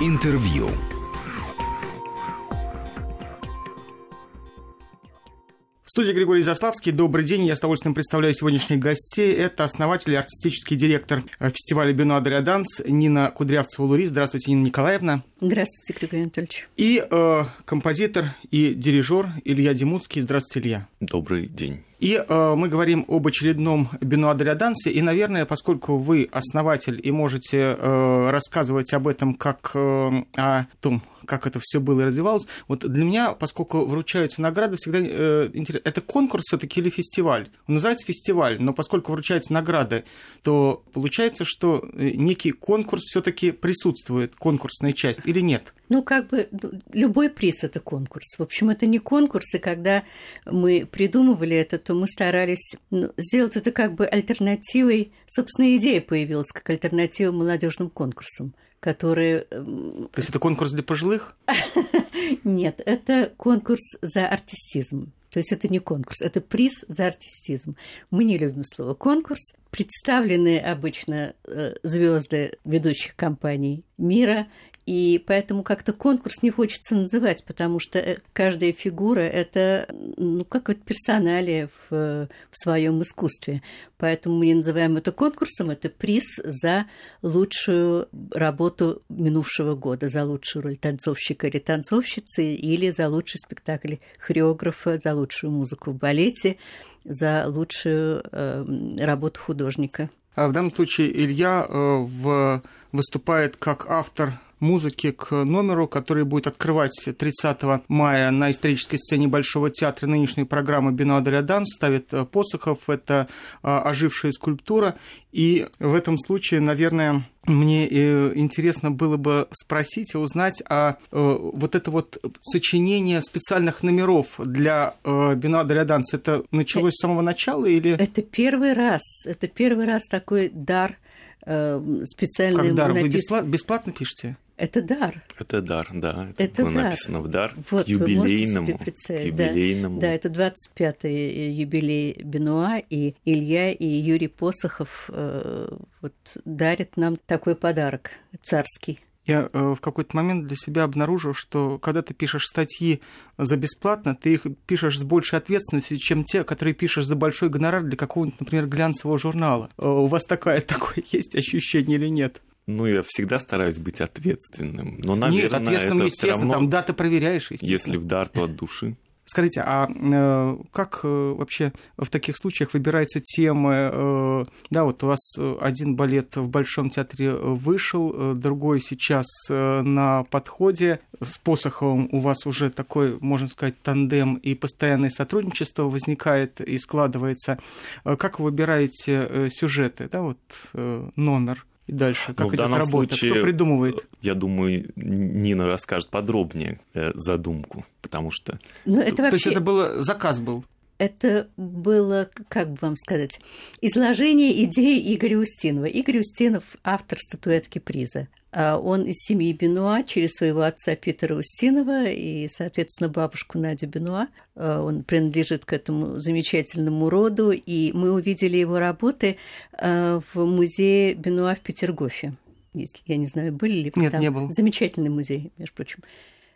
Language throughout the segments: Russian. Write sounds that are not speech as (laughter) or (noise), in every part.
Интервью. Студии Григорий Заславский. Добрый день. Я с удовольствием представляю сегодняшних гостей. Это основатель и артистический директор э, фестиваля Бенуа Данс Нина Кудрявцева-Лури. Здравствуйте, Нина Николаевна. Здравствуйте, Григорий Анатольевич. И э, композитор и дирижер Илья Демуцкий. Здравствуйте, Илья. Добрый день. И э, мы говорим об очередном Бенуа Дансе. И, наверное, поскольку вы основатель и можете э, рассказывать об этом как э, о том, как это все было и развивалось. Вот для меня, поскольку вручаются награды, всегда э, интересно, это конкурс все-таки или фестиваль? Он называется фестиваль, но поскольку вручаются награды, то получается, что э, некий конкурс все-таки присутствует, конкурсная часть, или нет? Ну, как бы любой приз это конкурс. В общем, это не конкурс, и когда мы придумывали это, то мы старались ну, сделать это как бы альтернативой. Собственно, идея появилась как альтернатива молодежным конкурсам которые... Эм, То есть это конкурс для пожилых? (laughs) Нет, это конкурс за артистизм. То есть это не конкурс, это приз за артистизм. Мы не любим слово конкурс. Представлены обычно э, звезды ведущих компаний мира и поэтому как-то конкурс не хочется называть, потому что э, каждая фигура – это, ну, как вот персоналия в, в своем искусстве. Поэтому мы не называем это конкурсом, это приз за лучшую работу минувшего года, за лучшую роль танцовщика или танцовщицы, или за лучший спектакль хореографа, за лучшую музыку в балете, за лучшую э, работу художника. А в данном случае Илья э, в, выступает как автор музыки к номеру, который будет открывать 30 мая на исторической сцене Большого театра нынешней программы «Бенуа Данс». Ставит э, Посохов, это э, ожившая скульптура. И в этом случае, наверное, мне э, интересно было бы спросить и узнать, а вот это вот сочинение специальных номеров для Бенуа Данс, это началось с самого начала или... Это первый раз, это первый раз такой дар специальный. Как дар? Вы бесплатно, бесплатно пишете? Это дар. Это дар, да. Это, это было дар. написано в дар вот, к юбилейному. К юбилейному. Да, да, это 25-й юбилей Бенуа, и Илья и Юрий Посохов э, вот, дарят нам такой подарок царский. Я э, в какой-то момент для себя обнаружил, что когда ты пишешь статьи за бесплатно, ты их пишешь с большей ответственностью, чем те, которые пишешь за большой гонорар для какого-нибудь, например, глянцевого журнала. Э, у вас такое, (laughs) такое есть ощущение или нет? Ну, я всегда стараюсь быть ответственным. Но, наверное, Нет, ответственным, это естественно, равно, там даты проверяешь, Если в дар, то от души. Скажите, а э, как э, вообще в таких случаях выбирается темы? Э, да, вот у вас один балет в Большом театре вышел, э, другой сейчас э, на подходе. С Посоховым у вас уже такой, можно сказать, тандем и постоянное сотрудничество возникает и складывается. Э, как вы выбираете э, сюжеты, да, вот э, номер? И дальше? Как ну, идет работа? Случае, Кто придумывает? Я думаю, Нина расскажет подробнее э, задумку, потому что... Ну, это вообще... То есть это было заказ был? это было, как бы вам сказать, изложение идеи Игоря Устинова. Игорь Устинов – автор статуэтки приза. А он из семьи Бенуа через своего отца Питера Устинова и, соответственно, бабушку Надю Бенуа. А, он принадлежит к этому замечательному роду, и мы увидели его работы а, в музее Бенуа в Петергофе. Если, я не знаю, были ли вы Нет, там. не был. Замечательный музей, между прочим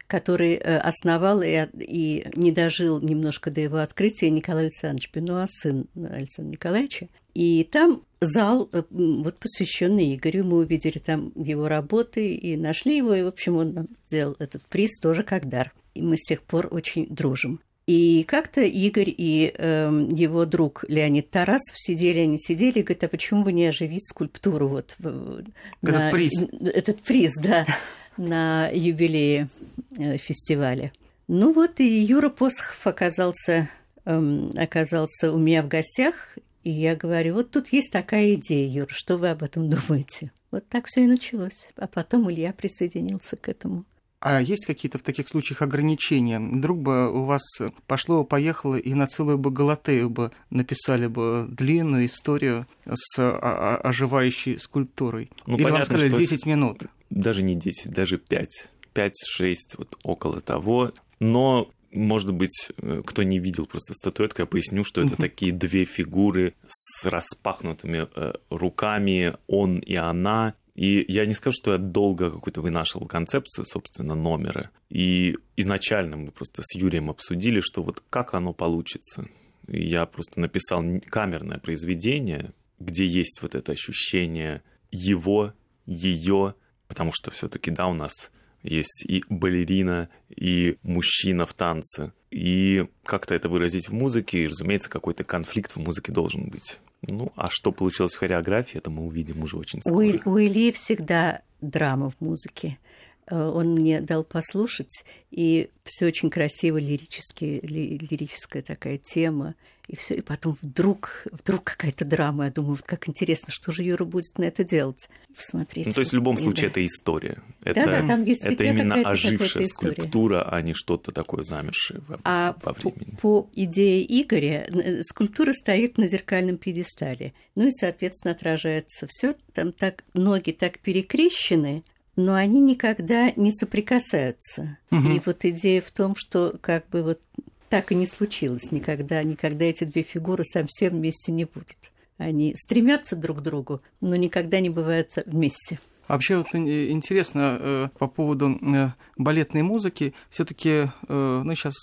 который э, основал и, и не дожил немножко до его открытия Николай Александрович Бенуа, сын Александра Николаевича. И там зал, э, вот посвященный Игорю, мы увидели там его работы и нашли его, и, в общем, он нам сделал этот приз тоже как дар. И мы с тех пор очень дружим. И как-то Игорь и э, его друг Леонид Тарасов сидели, они сидели, и говорят, а почему бы не оживить скульптуру вот этот на, приз, этот приз, да, (laughs) на юбилее э, фестиваля. Ну вот и Юра Посохов оказался, эм, оказался у меня в гостях, и я говорю, вот тут есть такая идея, Юра, что вы об этом думаете? Вот так все и началось. А потом Илья присоединился к этому. А есть какие-то в таких случаях ограничения? Вдруг бы у вас пошло, поехало, и на целую бы Галатею бы написали бы длинную историю с оживающей скульптурой? Ну, Или понятно, вам сказали 10 минут? Даже не 10, даже 5. 5-6, вот около того. Но может быть, э, кто не видел просто статуэтку, я поясню, что это такие две фигуры с распахнутыми э, руками, он и она, И я не скажу, что я долго какую-то вынашивал концепцию, собственно, номера. И изначально мы просто с Юрием обсудили, что вот как оно получится. И я просто написал камерное произведение, где есть вот это ощущение его, ее, потому что все-таки, да, у нас есть и балерина, и мужчина в танце. И как-то это выразить в музыке, и, разумеется, какой-то конфликт в музыке должен быть. Ну, а что получилось в хореографии, это мы увидим уже очень скоро. У, у Ильи всегда драма в музыке. Э, он мне дал послушать, и все очень красиво, лирически, ли, лирическая такая тема. И все, и потом вдруг, вдруг какая-то драма. Я думаю, вот как интересно, что же Юра будет на это делать. Посмотреть. Ну, то есть в любом случае да. это история. Это, да, да, там есть это именно ожившая скульптура, а не что-то такое замершее во, а во времени. По, по идее Игоря, скульптура стоит на зеркальном пьедестале. Ну и, соответственно, отражается все. Там так ноги так перекрещены, но они никогда не соприкасаются. Угу. И вот идея в том, что как бы вот так и не случилось никогда, никогда эти две фигуры совсем вместе не будут. Они стремятся друг к другу, но никогда не бывают вместе. Вообще вот интересно э, по поводу э, балетной музыки. Все-таки, э, ну, сейчас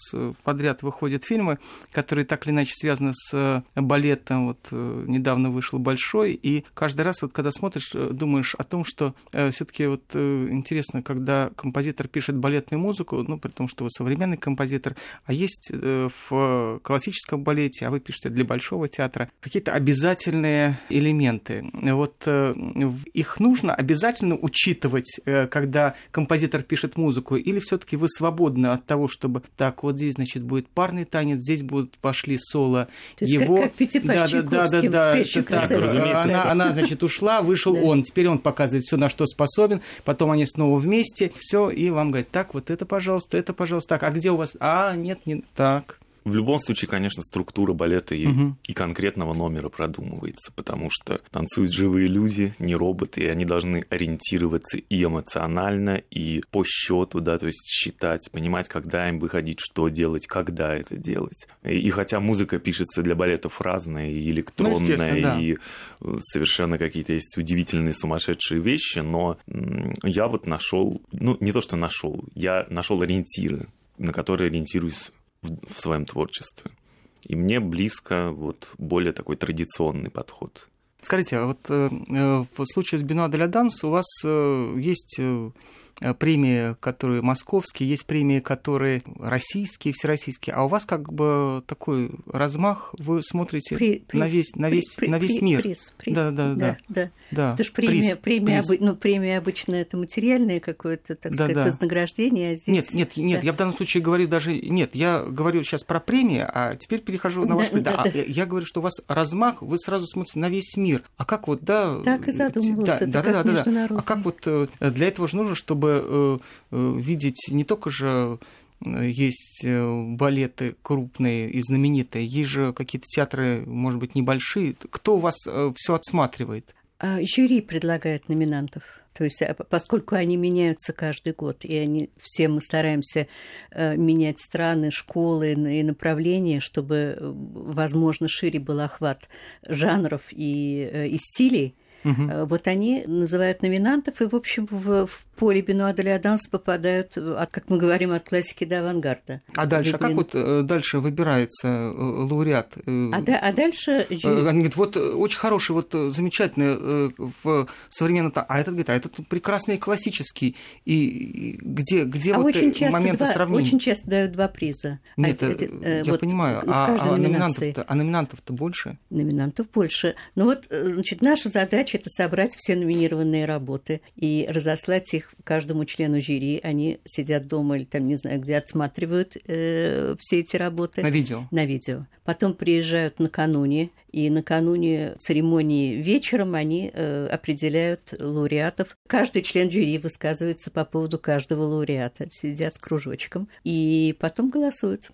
подряд выходят фильмы, которые так или иначе связаны с балетом. Вот недавно вышел Большой, и каждый раз, вот когда смотришь, думаешь о том, что все-таки вот интересно, когда композитор пишет балетную музыку, ну, при том, что вы современный композитор, а есть в классическом балете, а вы пишете для Большого театра, какие-то обязательные элементы. Вот их нужно обязательно обязательно учитывать, э, когда композитор пишет музыку, или все-таки вы свободны от того, чтобы так, вот здесь, значит, будет парный танец, здесь будут пошли соло. То есть его... как, как да, да, да, да, да, это так, она, она, значит, ушла, вышел да. он, теперь он показывает все, на что способен, потом они снова вместе, все, и вам говорят, так, вот это, пожалуйста, это, пожалуйста, так, а где у вас? А, нет, не так. В любом случае, конечно, структура балета и, угу. и конкретного номера продумывается, потому что танцуют живые люди, не роботы, и они должны ориентироваться и эмоционально, и по счету, да, то есть считать, понимать, когда им выходить, что делать, когда это делать. И, и хотя музыка пишется для балетов разная, и электронная, ну, да. и э, совершенно какие-то есть удивительные сумасшедшие вещи, но я вот нашел, ну не то что нашел, я нашел ориентиры, на которые ориентируюсь в, в своем творчестве. И мне близко вот более такой традиционный подход. Скажите, а вот э, э в случае с Бенуа де Данс у вас э, есть э, премии, которые московские, есть премии, которые российские, всероссийские, а у вас как бы такой размах, вы смотрите при, приз, на весь, на весь, при, на весь мир. Приз, приз. Да, да, да. да. да. Это же премия, приз, премия, приз. ну, премия обычно это материальное какое-то, так да, сказать, да. вознаграждение, а здесь... Нет, нет, нет, да. я в данном случае говорю даже... Нет, я говорю сейчас про премии, а теперь перехожу на ваш... Да, да, да. А я говорю, что у вас размах, вы сразу смотрите на весь мир. А как вот, да... Так и задумывался, да, да, да, да, да. А как вот э, для этого же нужно, чтобы Э, э, видеть не только же э, есть балеты крупные и знаменитые, есть же какие-то театры, может быть, небольшие. Кто у вас все отсматривает? А, жюри предлагает номинантов. То есть, а, поскольку они меняются каждый год, и они все мы стараемся менять страны, школы и направления, чтобы, возможно, шире был охват жанров и, и стилей, Угу. Вот они называют номинантов, и, в общем, в, в поле Бенуа де Данс попадают, от, как мы говорим, от классики до авангарда. А дальше, а как вот э, дальше выбирается э, лауреат? А, да, а дальше... Они говорят, вот очень хороший, вот замечательный в современном... А этот говорит, а этот прекрасный классический. И где, где а вот очень часто моменты два, сравнения? Очень часто дают два приза. Нет, а, я вот понимаю. А, а, номинантов-то, а номинантов-то больше? Номинантов больше. Ну вот, значит, наша задача – это собрать все номинированные работы и разослать их каждому члену жюри. Они сидят дома или там, не знаю, где отсматривают э, все эти работы. На видео? На видео. Потом приезжают накануне, и накануне церемонии вечером они э, определяют лауреатов. Каждый член жюри высказывается по поводу каждого лауреата. Сидят кружочком и потом голосуют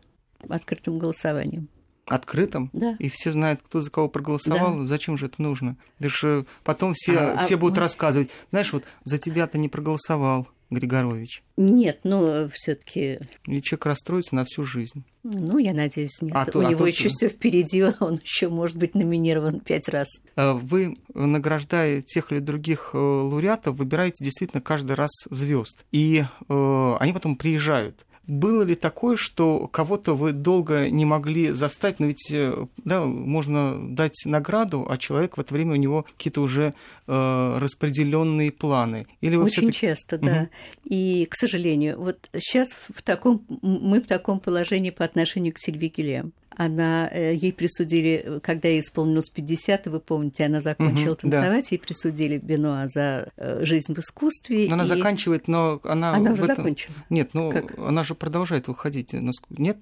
открытым голосованием открытым, да. и все знают, кто за кого проголосовал, да. зачем же это нужно. Даже потом все, а, все а, будут а... рассказывать, знаешь, вот за тебя-то не проголосовал. Григорович? Нет, но все-таки. Или человек расстроится на всю жизнь. Ну, я надеюсь, нет. А У то, него а еще все впереди, (laughs) он еще может быть номинирован пять раз. А вы, награждая тех или других э, лауреатов, выбираете действительно каждый раз звезд. И э, они потом приезжают. Было ли такое, что кого-то вы долго не могли застать, но ведь э, да, можно дать награду, а человек в это время у него какие-то уже э, распределенные планы? Или Очень часто, да. Угу. И, к сожалению, вот сейчас в таком, мы в таком положении по отношению к Сильви Гильям она, э, ей присудили, когда ей исполнилось 50, вы помните, она закончила угу, танцевать, да. ей присудили Бенуа за э, жизнь в искусстве. Но она и... заканчивает, но она... Она уже этом... закончила. Нет, ну как? она же продолжает выходить. Нет?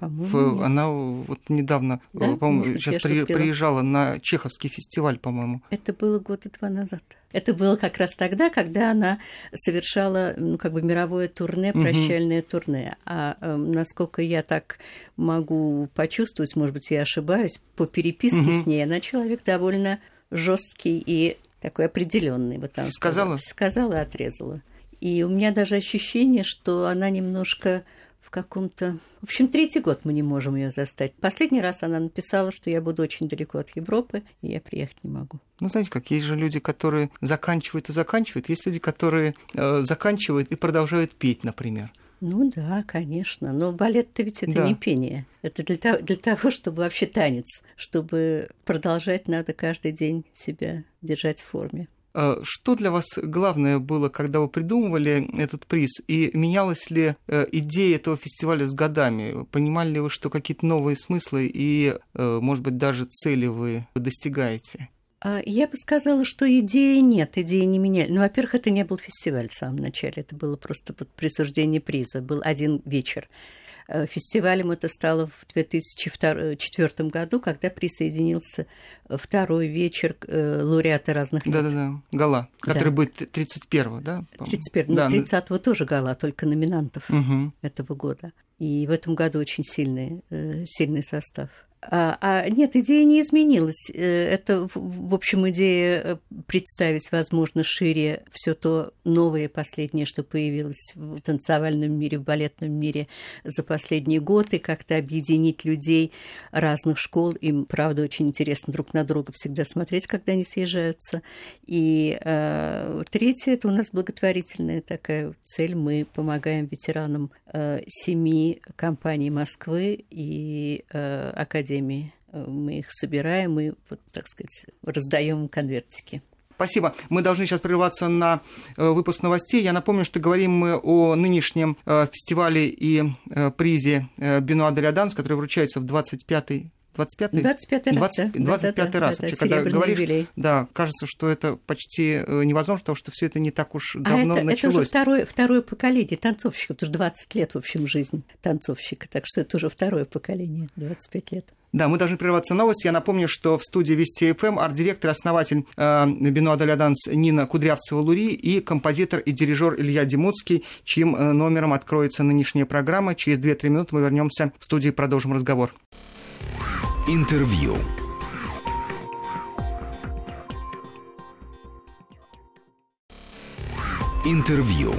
В, она вот недавно, да? по-моему, сейчас при, приезжала на Чеховский фестиваль, по-моему. Это было года два назад. Это было как раз тогда, когда она совершала, ну, как бы мировое турне, прощальное угу. турне. А э, насколько я так могу почувствовать, может быть, я ошибаюсь, по переписке угу. с ней, она человек довольно жесткий и такой определенный. Вот сказала? Сказала отрезала. И у меня даже ощущение, что она немножко в каком-то... В общем, третий год мы не можем ее застать. Последний раз она написала, что я буду очень далеко от Европы, и я приехать не могу. Ну, знаете, как есть же люди, которые заканчивают и заканчивают, есть люди, которые э, заканчивают и продолжают петь, например. Ну да, конечно. Но балет-то ведь это да. не пение. Это для того, для того, чтобы вообще танец, чтобы продолжать, надо каждый день себя держать в форме. А что для вас главное было, когда вы придумывали этот приз? И менялась ли э, идея этого фестиваля с годами? Понимали ли вы, что какие-то новые смыслы и, э, может быть, даже цели вы достигаете? А, я бы сказала, что идеи нет, идеи не меняли. Ну, во-первых, это не был фестиваль в самом начале, это было просто присуждение приза, был один вечер. Э, фестивалем это стало в 2004 году, когда присоединился второй вечер э, лауреата разных лет. Да-да-да, гала, который да. будет 31-го, да? 31 да. ну 30-го тоже гала, только номинантов угу. этого года. И в этом году очень сильный, э, сильный состав. А, а нет, идея не изменилась. Э, это, в общем, идея э, представить, возможно, шире все то новое последнее, что появилось в танцевальном мире, в балетном мире за последний год, и как-то объединить людей разных школ. Им, правда, очень интересно друг на друга всегда смотреть, когда они съезжаются. И э, третье, это у нас благотворительная такая цель. Мы помогаем ветеранам э, семи компаний Москвы и э, Академии академии. Э, мы их собираем и, вот, так сказать, раздаем конвертики. Спасибо. Мы должны сейчас прерваться на э, выпуск новостей. Я напомню, что говорим мы о нынешнем э, фестивале и призе Бенуа де Данс, который вручается в 25-й 25-й? 25 раз, 20, 25 да, раз. Да, Вообще, когда говоришь, юбилей. да, кажется, что это почти невозможно, потому что все это не так уж давно а это, началось. Это уже второе, второе поколение танцовщиков, потому что 20 лет, в общем, жизнь танцовщика, так что это уже второе поколение, 25 лет. Да, мы должны прерваться новость. Я напомню, что в студии Вести ФМ арт-директор, основатель э, Бенуа Даляданс Нина Кудрявцева-Лури и композитор и дирижер Илья Демуцкий, чьим э, номером откроется нынешняя программа. Через 2-3 минуты мы вернемся в студию и продолжим разговор. Интервью. Интервью.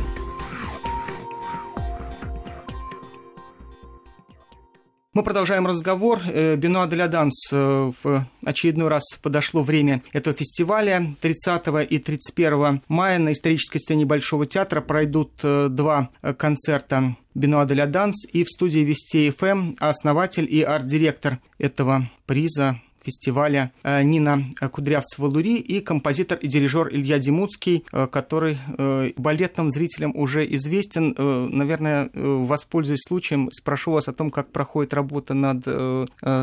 Мы продолжаем разговор. Э, Бенуа де Данс э, в очередной раз подошло время этого фестиваля. 30 и 31 мая на исторической сцене Большого театра пройдут э, два концерта Бенуа де Данс и в студии Вести ФМ основатель и арт-директор этого приза фестиваля э, Нина Кудрявцева-Лури и композитор и дирижер Илья Демуцкий, э, который э, балетным зрителям уже известен. Наверное, воспользуюсь случаем, спрошу вас о том, как проходит работа над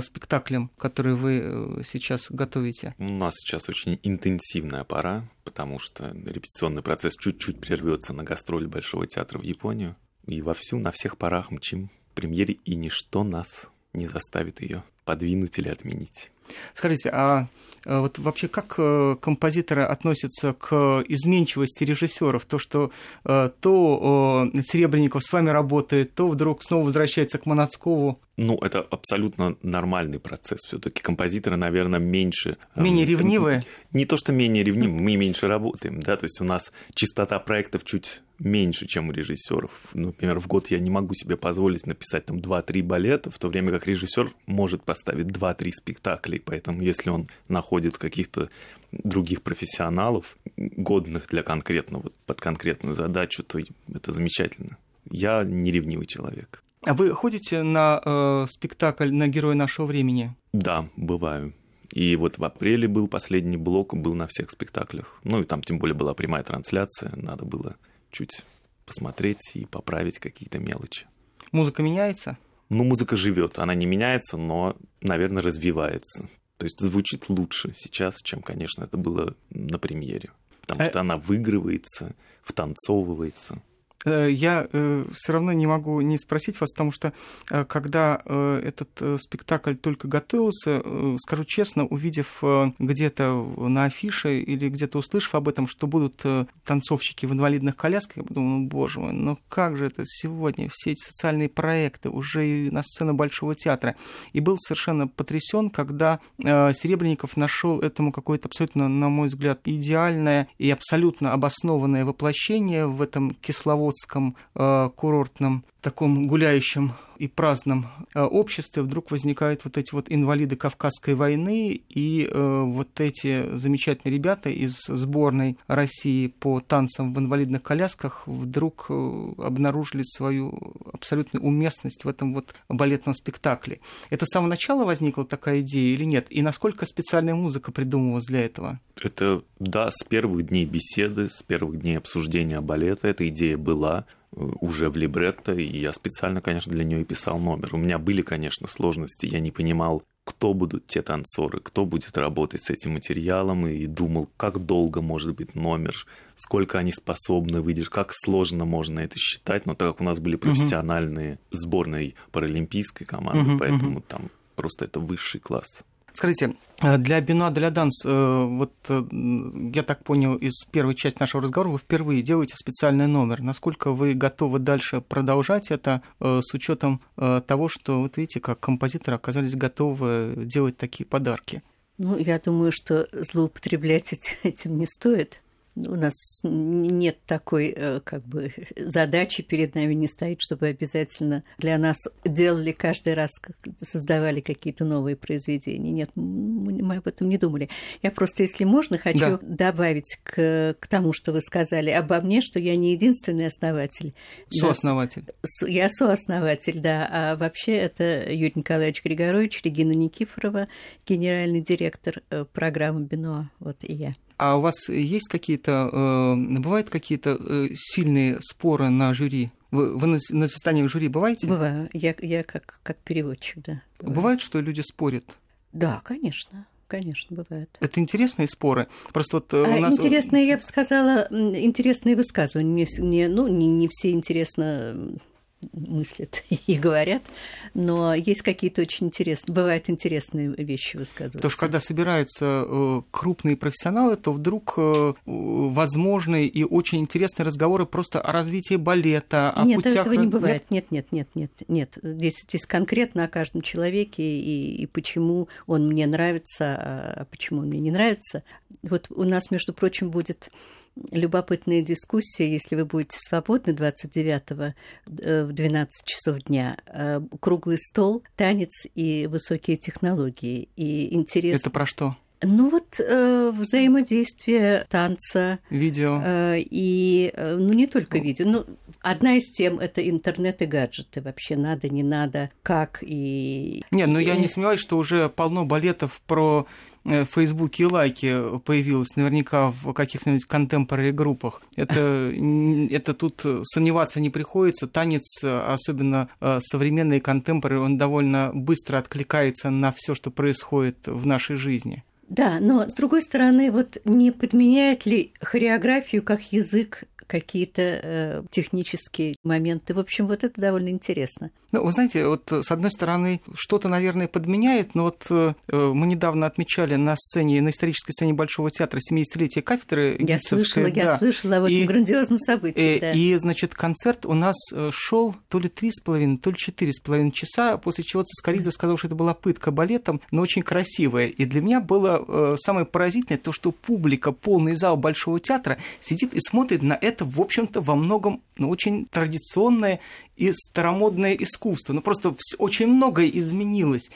спектаклем, который вы сейчас готовите. У нас сейчас очень интенсивная пора, потому что репетиционный процесс чуть-чуть прервется на гастроли Большого театра в Японию. И вовсю на всех парах мчим премьере, и ничто нас не заставит ее подвинуть или отменить. Скажите, а э, вот вообще как э, композиторы относятся к изменчивости режиссеров? То, что э, то Серебренников с вами работает, то вдруг снова возвращается к Манацкову. Ну, это абсолютно нормальный процесс. Все-таки композиторы, наверное, меньше... Менее ревнивые? Не то, что менее ревнивые, мы меньше работаем, да, то есть у нас частота проектов чуть меньше, чем у режиссеров. Например, в год я не могу себе позволить написать там 2-3 балета, в то время как режиссер может поставить 2-3 спектакля. Поэтому если он находит каких-то других профессионалов, годных для конкретного, под конкретную задачу, то это замечательно. Я не ревнивый человек. А вы ходите на э, спектакль на Героя нашего времени? Да, бываю. И вот в апреле был последний блок, был на всех спектаклях. Ну и там тем более была прямая трансляция, надо было чуть посмотреть и поправить какие-то мелочи. Музыка меняется? Ну, музыка живет, она не меняется, но, наверное, развивается. То есть звучит лучше сейчас, чем, конечно, это было на премьере. Потому а... что она выигрывается, втанцовывается. Э, я э, все равно не могу не спросить вас, потому что э, когда этот спектакль только готовился, скажу честно, увидев где-то на афише или где-то услышав об этом, что будут танцовщики в инвалидных колясках, я подумал, ну, боже мой, ну как же это сегодня, все эти социальные проекты уже и на сцену Большого театра. И был совершенно потрясен, когда Серебренников нашел этому какое-то абсолютно, на мой взгляд, идеальное и абсолютно обоснованное воплощение в этом кисловодстве Иркутском э, курортном таком гуляющем и праздном э, обществе вдруг возникают вот эти вот инвалиды Кавказской войны и э, вот эти замечательные ребята из сборной России по танцам в инвалидных колясках вдруг э, обнаружили свою абсолютную уместность в этом вот балетном спектакле. Это с самого начала возникла такая идея или нет? И насколько специальная музыка придумывалась для этого? Это, да, с первых дней беседы, с первых дней обсуждения балета эта идея была уже в либретто, и я специально, конечно, для нее писал номер. У меня были, конечно, сложности, я не понимал, кто будут те танцоры, кто будет работать с этим материалом, и думал, как долго может быть номер, сколько они способны выдержать, как сложно можно это считать, но так как у нас были профессиональные uh-huh. сборной паралимпийской команды, uh-huh, поэтому uh-huh. там просто это высший класс. Скажите, э, для Бина для Данс, э, вот э, я так понял из первой части нашего разговора, вы впервые делаете специальный номер. Насколько вы готовы дальше продолжать это с учетом того, что, вот видите, как композиторы оказались готовы делать такие подарки? Ну, я думаю, что злоупотреблять этим не стоит у нас нет такой э, как бы (laughs) задачи перед нами не стоит, чтобы обязательно для нас делали каждый раз, создавали какие-то новые произведения. Нет, мы об этом не думали. Я просто, если можно, хочу да. добавить к, к тому, что вы сказали обо мне, что я не единственный основатель. Сооснователь. Я сооснователь, да. А вообще это Юрий Николаевич Григорович, Регина Никифорова, генеральный директор э, программы «Биноа». Вот и я. А у вас есть какие-то, э, бывают какие-то э, сильные споры на жюри? Вы, вы на, на заседаниях жюри бываете? Бываю. Я, я как, как переводчик, да. Бываю. Бывает, что люди спорят? Да, конечно. Конечно, бывает. Это интересные споры. Просто вот э, у а, нас... Интересные, я бы сказала, интересные высказывания. Мне, мне ну, не, не все интересно мыслят (laughs) и говорят, но есть какие-то очень интересные, бывают интересные вещи высказываются. Потому что когда собираются э, крупные профессионалы, то вдруг э, возможны и очень интересные разговоры просто о развитии балета, о нет, путях... Нет, этого не бывает. Нет, нет, нет, нет, нет. Здесь, здесь конкретно о каждом человеке и, и почему он мне нравится, а почему он мне не нравится. Вот у нас, между прочим, будет любопытная дискуссия, если вы будете свободны 29-го э, в 12 часов дня. Э, круглый стол, танец и высокие технологии. И интерес... Это про что? Ну вот э, взаимодействие танца. Видео. Э, и, э, ну не только видео, ну одна из тем это интернет и гаджеты. Вообще надо, не надо, как и... Не, ну я не сомневаюсь, что уже полно балетов про в Фейсбуке и лайки появилось наверняка в каких-нибудь контемпорари группах. Это, это тут сомневаться не приходится. Танец, особенно э, современный контемпорари, он довольно быстро откликается на все, что происходит в нашей жизни. Да, но с другой стороны, вот не подменяет ли хореографию как язык какие-то э, технические моменты. В общем, вот это довольно интересно. Ну, вы знаете, вот с одной стороны, что-то, наверное, подменяет, но вот э, мы недавно отмечали на сцене, на исторической сцене Большого театра 70-летие кафедры. Я слышала, да. я слышала об этом и, грандиозном событии. И, да. и, значит, концерт у нас э, шел то ли три с половиной, то ли четыре с половиной часа, после чего Цискоридзе сказал, что это была пытка балетом, но очень красивая. И для меня было э, самое поразительное то, что публика, полный зал Большого театра сидит и смотрит на это балет, в общем-то, во многом ну, очень традиционное и старомодное искусство. Ну, просто очень многое изменилось.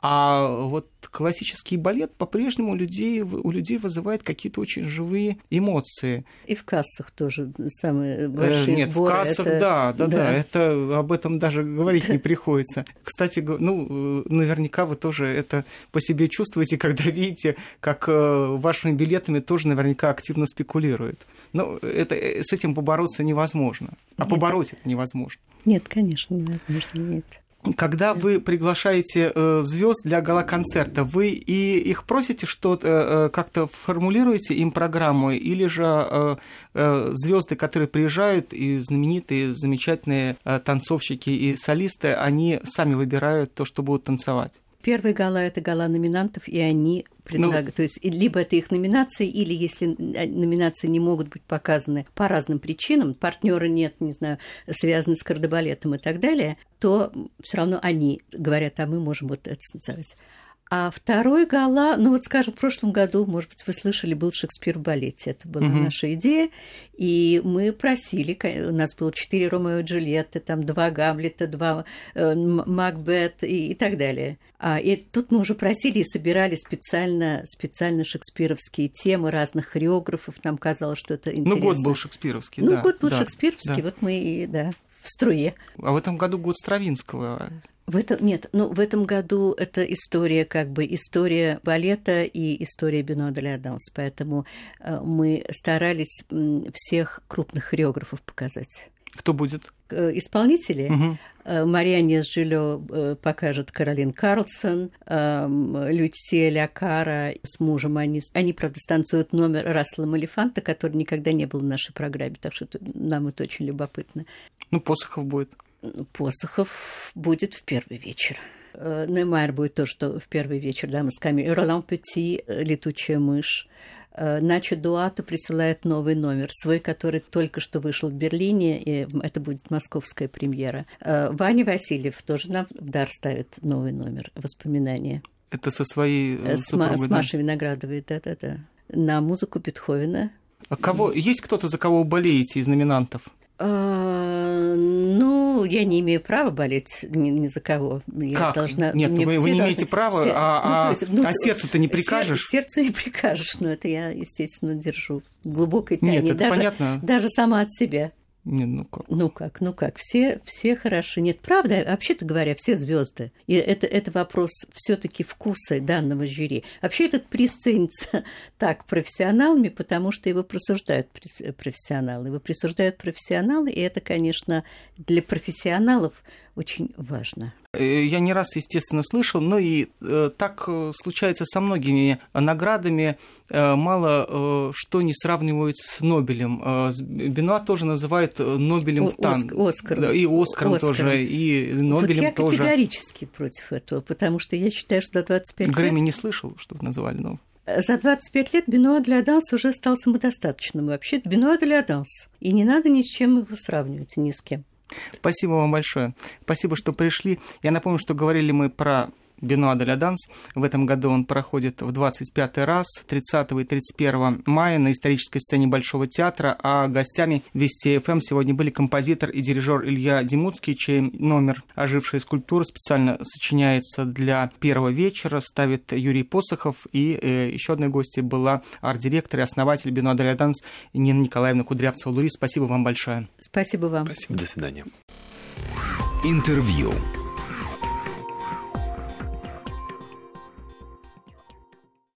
А вот классический балет по-прежнему людей, у людей вызывает какие-то очень живые эмоции. И в кассах тоже самые э, большие э, Нет, сборы. в кассах, это... да, да, да, да, это об этом даже говорить не приходится. Кстати, ну, э, наверняка вы тоже это по себе чувствуете, (laughs) когда видите, как э, вашими билетами тоже наверняка активно спекулируют. Но это, с этим побороться невозможно. А нет, побороть это невозможно. Нет, конечно, невозможно, нет. Когда вы приглашаете э, звезд для гала-концерта, вы и их просите что-то, э, как-то формулируете им программу, или же э, звезды, которые приезжают, и знаменитые, замечательные танцовщики и солисты, они сами выбирают то, что будут танцевать? Первый гала – это гала номинантов, и они предлагают. Ну, то есть либо это их номинации, или если номинации не могут быть показаны по разным причинам, партнера нет, не знаю, связаны с кардебалетом и так далее, то все равно они говорят, а мы можем вот это станцевать. А второй гала, ну вот, скажем, в прошлом году, может быть, вы слышали, был Шекспир в балете. Это была угу. наша идея. И мы просили, у нас было четыре Ромео и Джульетты, там два Гамлета, два э, Макбет и, и так далее. А, и тут мы уже просили и собирали специально, специально шекспировские темы разных хореографов. Нам казалось, что это интересно. Ну, год был шекспировский, ну, да. Ну, год был да, шекспировский, да. вот мы и, да, в струе. А в этом году год Стравинского. В этом нет, ну в этом году это история как бы история балета и история Бино де ля Данс, поэтому э, мы старались всех крупных хореографов показать. Кто будет? Исполнители. Угу. Марианне Жилё покажет Каролин Карлсон, Лючсия Лякара с мужем. Они, они, правда, станцуют номер Рассела Малифанта, который никогда не был в нашей программе, так что нам это очень любопытно. Ну, Посохов будет. Посохов будет в первый вечер. Немайер будет тоже в первый вечер, да, мы с Камиль. Ролан Пети, «Летучая мышь». Начо Дуата присылает новый номер, свой, который только что вышел в Берлине, и это будет московская премьера. Ваня Васильев тоже нам в дар ставит новый номер «Воспоминания». Это со своей с, супругой, с Машей да? Виноградовой, да-да-да. На музыку Бетховена. А кого, есть кто-то, за кого вы болеете из номинантов? А, ну, я не имею права болеть ни, ни за кого. Я как? Должна... Нет, вы, вы не имеете права, все... а, ну, есть, ну, а сердцу ты не прикажешь? Сер... Сердцу не прикажешь, но это я, естественно, держу глубокой тайне. Нет, это даже, понятно. Даже сама от себя. Не, ну как? Ну как, ну как, все, все хороши. Нет, правда, вообще-то говоря, все звезды. И это, это вопрос все таки вкуса данного жюри. Вообще этот приз ценится (laughs) так профессионалами, потому что его присуждают профессионалы. Его присуждают профессионалы, и это, конечно, для профессионалов очень важно. Э, я не раз, естественно, слышал, но и э, так э, случается со многими наградами. Мало что не сравнивают с Нобелем. Бенуа тоже называет Нобелем в танго. Оскар. Да, и Оскаром, Оскаром тоже, и Нобелем вот я тоже. Я категорически против этого, потому что я считаю, что до 25 лет... Грэмми не слышал, чтобы называли, но... За 25 лет Benois de la Danse уже стал самодостаточным. Вообще, Benois de la Danse. И не надо ни с чем его сравнивать, ни с кем. Спасибо вам большое. Спасибо, что пришли. Я напомню, что говорили мы про Benois de la Danse. В этом году он проходит в 25 раз, 30 и 31 мая на исторической сцене Большого театра, а гостями Вести ФМ сегодня были композитор и дирижер Илья Демуцкий, чей номер «Ожившая скульптура» специально сочиняется для первого вечера, ставит Юрий Посохов, и э, еще одной гостьей была арт-директор и основатель Benois de la Danse Нина Николаевна Кудрявцева-Лури. Спасибо вам большое. Спасибо вам. Спасибо, до свидания. Интервью.